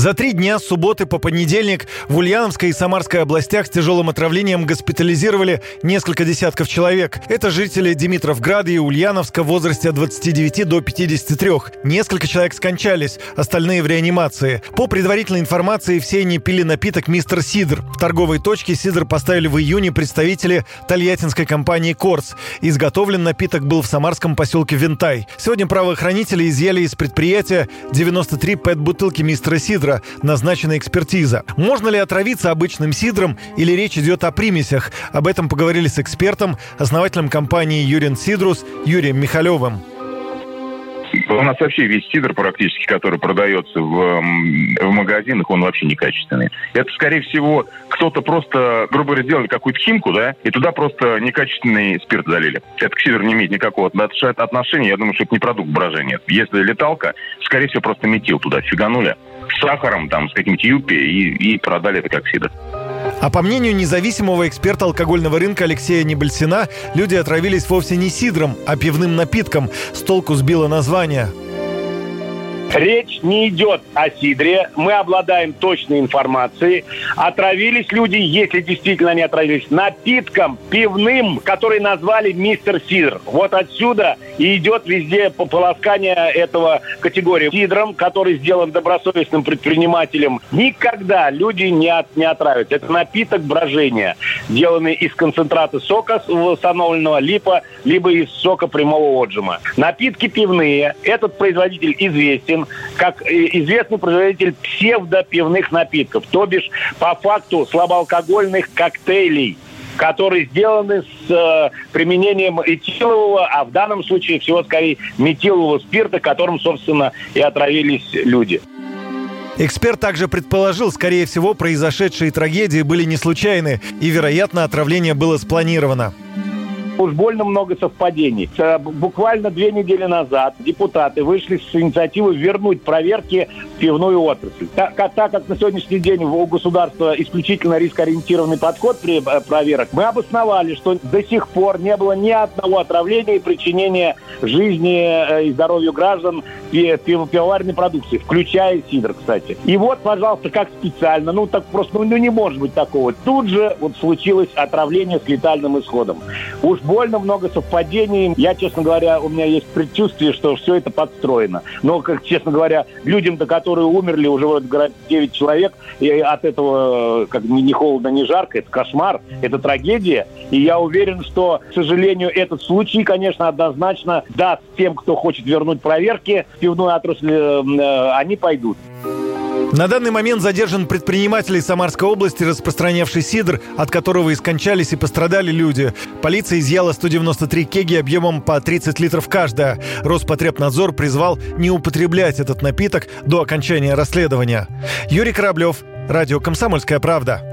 За три дня с субботы по понедельник в Ульяновской и Самарской областях с тяжелым отравлением госпитализировали несколько десятков человек. Это жители Димитровграда и Ульяновска в возрасте от 29 до 53. Несколько человек скончались, остальные в реанимации. По предварительной информации, все они пили напиток «Мистер Сидр». В торговой точке «Сидр» поставили в июне представители тольяттинской компании «Корс». Изготовлен напиток был в самарском поселке Винтай. Сегодня правоохранители изъяли из предприятия 93 пэт-бутылки «Мистера Сидра», сидра назначена экспертиза. Можно ли отравиться обычным сидром или речь идет о примесях? Об этом поговорили с экспертом, основателем компании «Юрин Сидрус» Юрием Михалевым. У нас вообще весь сидр практически, который продается в, в магазинах, он вообще некачественный. Это, скорее всего, кто-то просто, грубо говоря, сделали какую-то химку, да, и туда просто некачественный спирт залили. Это к сидру не имеет никакого отношения. Я думаю, что это не продукт брожения. Если леталка, скорее всего, просто метил туда фиганули с сахаром, там, с каким-то юпи и, и продали это как сидр. А по мнению независимого эксперта алкогольного рынка Алексея Небольсина, люди отравились вовсе не сидром, а пивным напитком. С толку сбило название. Речь не идет о сидре. Мы обладаем точной информацией. Отравились люди, если действительно они отравились, напитком пивным, который назвали мистер сидр. Вот отсюда и идет везде полоскание этого категории. Сидром, который сделан добросовестным предпринимателем, никогда люди не, от, не отравят. Это напиток брожения, сделанный из концентрата сока восстановленного, липа, либо из сока прямого отжима. Напитки пивные. Этот производитель известен известен как известный производитель псевдопивных напитков, то бишь по факту слабоалкогольных коктейлей которые сделаны с э, применением этилового, а в данном случае всего скорее метилового спирта, которым, собственно, и отравились люди. Эксперт также предположил, скорее всего, произошедшие трагедии были не случайны, и, вероятно, отравление было спланировано. Уж больно много совпадений. Буквально две недели назад депутаты вышли с инициативой вернуть проверки в пивную отрасль. Так, так как на сегодняшний день у государства исключительно рискоориентированный подход при э, проверок, мы обосновали, что до сих пор не было ни одного отравления и причинения жизни э, и здоровью граждан пивоварной продукции, включая сидр, кстати. И вот, пожалуйста, как специально, ну так просто, ну, ну не может быть такого. Тут же вот случилось отравление с летальным исходом. Уж больно много совпадений. Я, честно говоря, у меня есть предчувствие, что все это подстроено. Но, как, честно говоря, людям-то, которые умерли, уже вроде 9 человек, и от этого как ни холодно, ни жарко, это кошмар, это трагедия. И я уверен, что, к сожалению, этот случай, конечно, однозначно даст тем, кто хочет вернуть проверки в пивную отрасль, э, э, они пойдут. На данный момент задержан предприниматель из Самарской области, распространявший сидр, от которого и скончались и пострадали люди. Полиция изъяла 193 кеги объемом по 30 литров каждая. Роспотребнадзор призвал не употреблять этот напиток до окончания расследования. Юрий Кораблев, Радио «Комсомольская правда».